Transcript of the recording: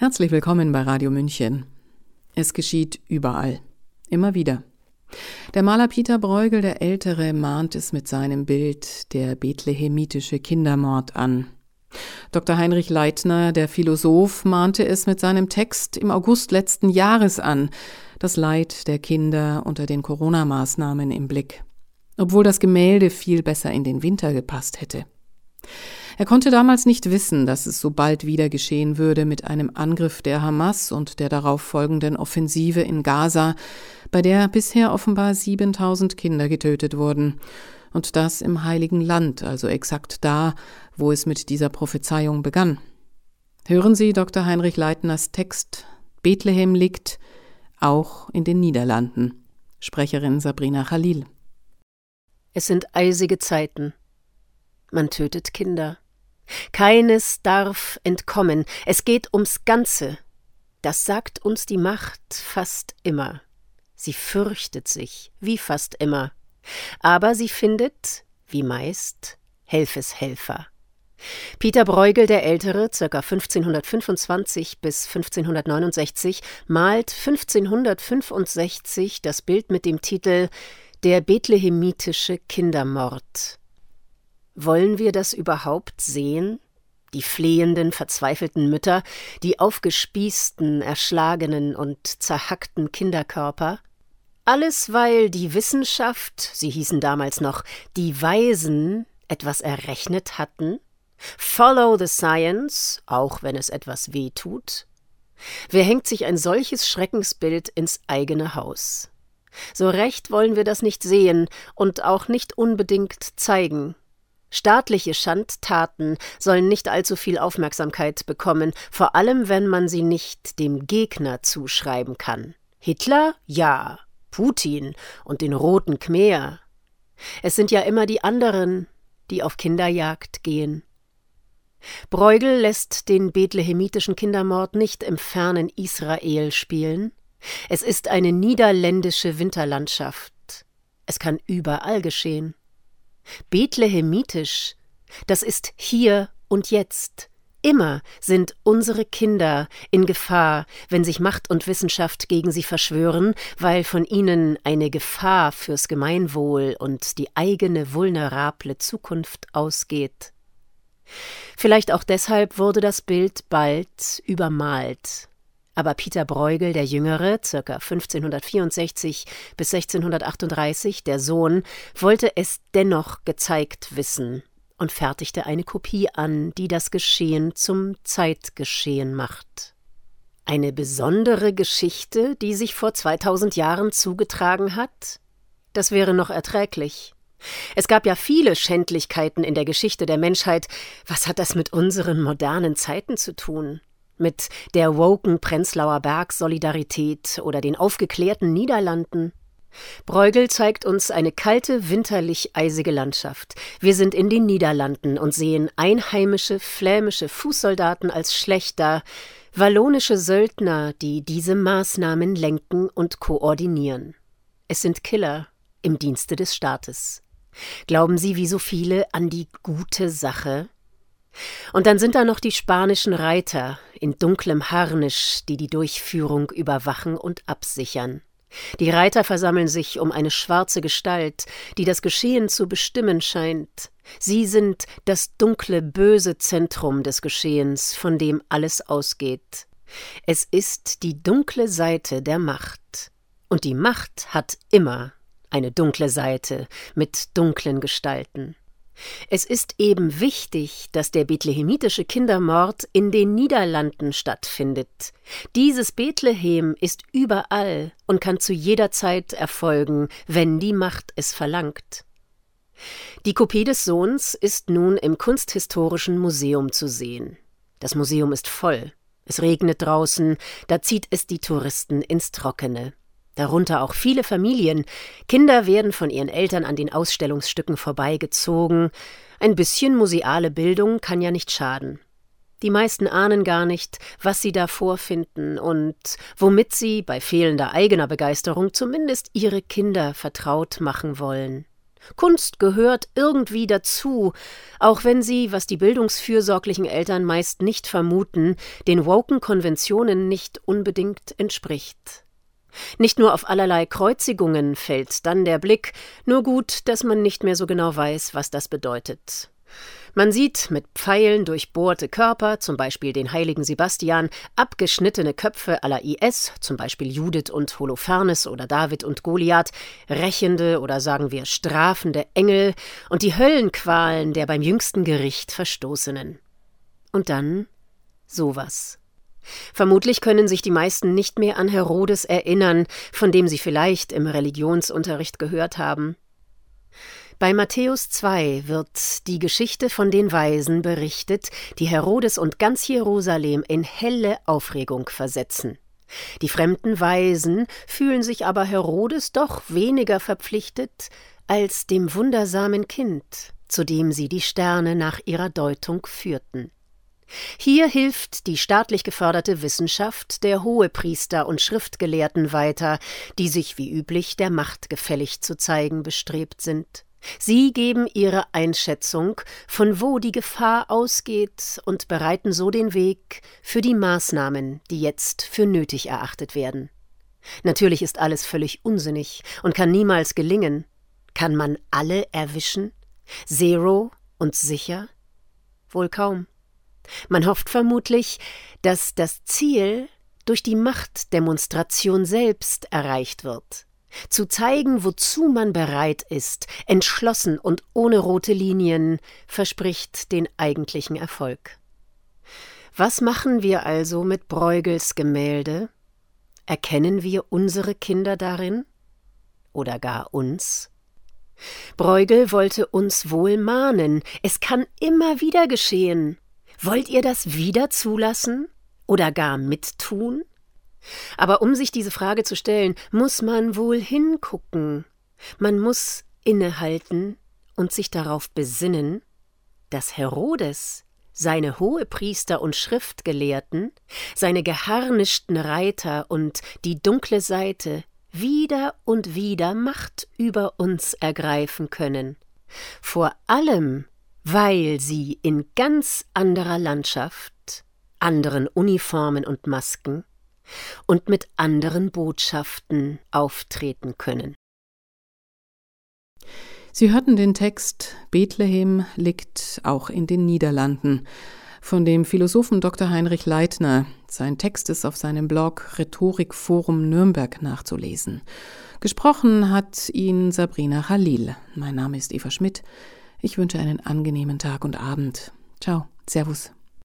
Herzlich willkommen bei Radio München. Es geschieht überall. Immer wieder. Der Maler Peter Bruegel der Ältere mahnt es mit seinem Bild der bethlehemitische Kindermord an. Dr. Heinrich Leitner, der Philosoph, mahnte es mit seinem Text im August letzten Jahres an, das Leid der Kinder unter den Corona-Maßnahmen im Blick, obwohl das Gemälde viel besser in den Winter gepasst hätte. Er konnte damals nicht wissen, dass es so bald wieder geschehen würde mit einem Angriff der Hamas und der darauf folgenden Offensive in Gaza, bei der bisher offenbar 7000 Kinder getötet wurden. Und das im heiligen Land, also exakt da, wo es mit dieser Prophezeiung begann. Hören Sie Dr. Heinrich Leitners Text Bethlehem liegt auch in den Niederlanden. Sprecherin Sabrina Khalil. Es sind eisige Zeiten. Man tötet Kinder. Keines darf entkommen, es geht ums Ganze. Das sagt uns die Macht fast immer. Sie fürchtet sich, wie fast immer. Aber sie findet, wie meist, Helfeshelfer. Peter Bruegel der Ältere, ca. 1525 bis 1569, malt 1565 das Bild mit dem Titel Der bethlehemitische Kindermord. Wollen wir das überhaupt sehen? Die flehenden, verzweifelten Mütter, die aufgespießten, erschlagenen und zerhackten Kinderkörper? Alles, weil die Wissenschaft, sie hießen damals noch die Weisen, etwas errechnet hatten? Follow the science, auch wenn es etwas weh tut? Wer hängt sich ein solches Schreckensbild ins eigene Haus? So recht wollen wir das nicht sehen und auch nicht unbedingt zeigen. Staatliche Schandtaten sollen nicht allzu viel Aufmerksamkeit bekommen, vor allem wenn man sie nicht dem Gegner zuschreiben kann. Hitler? Ja. Putin und den Roten Khmer. Es sind ja immer die anderen, die auf Kinderjagd gehen. Bruegel lässt den bethlehemitischen Kindermord nicht im fernen Israel spielen. Es ist eine niederländische Winterlandschaft. Es kann überall geschehen. Bethlehemitisch, das ist hier und jetzt. Immer sind unsere Kinder in Gefahr, wenn sich Macht und Wissenschaft gegen sie verschwören, weil von ihnen eine Gefahr fürs Gemeinwohl und die eigene vulnerable Zukunft ausgeht. Vielleicht auch deshalb wurde das Bild bald übermalt aber Peter Bruegel, der Jüngere, ca. 1564 bis 1638, der Sohn, wollte es dennoch gezeigt wissen und fertigte eine Kopie an, die das Geschehen zum Zeitgeschehen macht. Eine besondere Geschichte, die sich vor 2000 Jahren zugetragen hat? Das wäre noch erträglich. Es gab ja viele Schändlichkeiten in der Geschichte der Menschheit. Was hat das mit unseren modernen Zeiten zu tun? Mit der woken Prenzlauer Berg Solidarität oder den aufgeklärten Niederlanden. Bruegel zeigt uns eine kalte, winterlich eisige Landschaft. Wir sind in den Niederlanden und sehen einheimische, flämische Fußsoldaten als schlechter, wallonische Söldner, die diese Maßnahmen lenken und koordinieren. Es sind Killer im Dienste des Staates. Glauben Sie wie so viele an die gute Sache? Und dann sind da noch die spanischen Reiter in dunklem Harnisch, die die Durchführung überwachen und absichern. Die Reiter versammeln sich um eine schwarze Gestalt, die das Geschehen zu bestimmen scheint. Sie sind das dunkle, böse Zentrum des Geschehens, von dem alles ausgeht. Es ist die dunkle Seite der Macht. Und die Macht hat immer eine dunkle Seite mit dunklen Gestalten. Es ist eben wichtig, dass der bethlehemitische Kindermord in den Niederlanden stattfindet. Dieses Bethlehem ist überall und kann zu jeder Zeit erfolgen, wenn die Macht es verlangt. Die Kopie des Sohns ist nun im Kunsthistorischen Museum zu sehen. Das Museum ist voll. Es regnet draußen, da zieht es die Touristen ins Trockene darunter auch viele Familien. Kinder werden von ihren Eltern an den Ausstellungsstücken vorbeigezogen. Ein bisschen museale Bildung kann ja nicht schaden. Die meisten ahnen gar nicht, was sie da vorfinden und womit sie bei fehlender eigener Begeisterung zumindest ihre Kinder vertraut machen wollen. Kunst gehört irgendwie dazu, auch wenn sie, was die bildungsfürsorglichen Eltern meist nicht vermuten, den woken Konventionen nicht unbedingt entspricht. Nicht nur auf allerlei Kreuzigungen fällt dann der Blick, nur gut, dass man nicht mehr so genau weiß, was das bedeutet. Man sieht mit Pfeilen durchbohrte Körper, zum Beispiel den heiligen Sebastian, abgeschnittene Köpfe aller IS, zum Beispiel Judith und Holofernes oder David und Goliath, rächende oder sagen wir strafende Engel und die Höllenqualen der beim jüngsten Gericht Verstoßenen. Und dann sowas. Vermutlich können sich die meisten nicht mehr an Herodes erinnern, von dem sie vielleicht im Religionsunterricht gehört haben. Bei Matthäus 2 wird die Geschichte von den Weisen berichtet, die Herodes und ganz Jerusalem in helle Aufregung versetzen. Die fremden Weisen fühlen sich aber Herodes doch weniger verpflichtet als dem wundersamen Kind, zu dem sie die Sterne nach ihrer Deutung führten. Hier hilft die staatlich geförderte Wissenschaft der Hohepriester und Schriftgelehrten weiter, die sich wie üblich der Macht gefällig zu zeigen bestrebt sind. Sie geben ihre Einschätzung, von wo die Gefahr ausgeht, und bereiten so den Weg für die Maßnahmen, die jetzt für nötig erachtet werden. Natürlich ist alles völlig unsinnig und kann niemals gelingen. Kann man alle erwischen? Zero und sicher? Wohl kaum. Man hofft vermutlich, dass das Ziel durch die Machtdemonstration selbst erreicht wird zu zeigen, wozu man bereit ist, entschlossen und ohne rote Linien, verspricht den eigentlichen Erfolg. Was machen wir also mit Bruegels Gemälde? Erkennen wir unsere Kinder darin? Oder gar uns? Bruegel wollte uns wohl mahnen, es kann immer wieder geschehen. Wollt ihr das wieder zulassen? Oder gar mittun? Aber um sich diese Frage zu stellen, muss man wohl hingucken. Man muss innehalten und sich darauf besinnen, dass Herodes seine Hohepriester und Schriftgelehrten, seine geharnischten Reiter und die dunkle Seite wieder und wieder Macht über uns ergreifen können, vor allem weil sie in ganz anderer Landschaft, anderen Uniformen und Masken und mit anderen Botschaften auftreten können. Sie hörten den Text Bethlehem liegt auch in den Niederlanden von dem Philosophen Dr. Heinrich Leitner. Sein Text ist auf seinem Blog Rhetorikforum Nürnberg nachzulesen. Gesprochen hat ihn Sabrina Khalil. Mein Name ist Eva Schmidt. Ich wünsche einen angenehmen Tag und Abend. Ciao, Servus.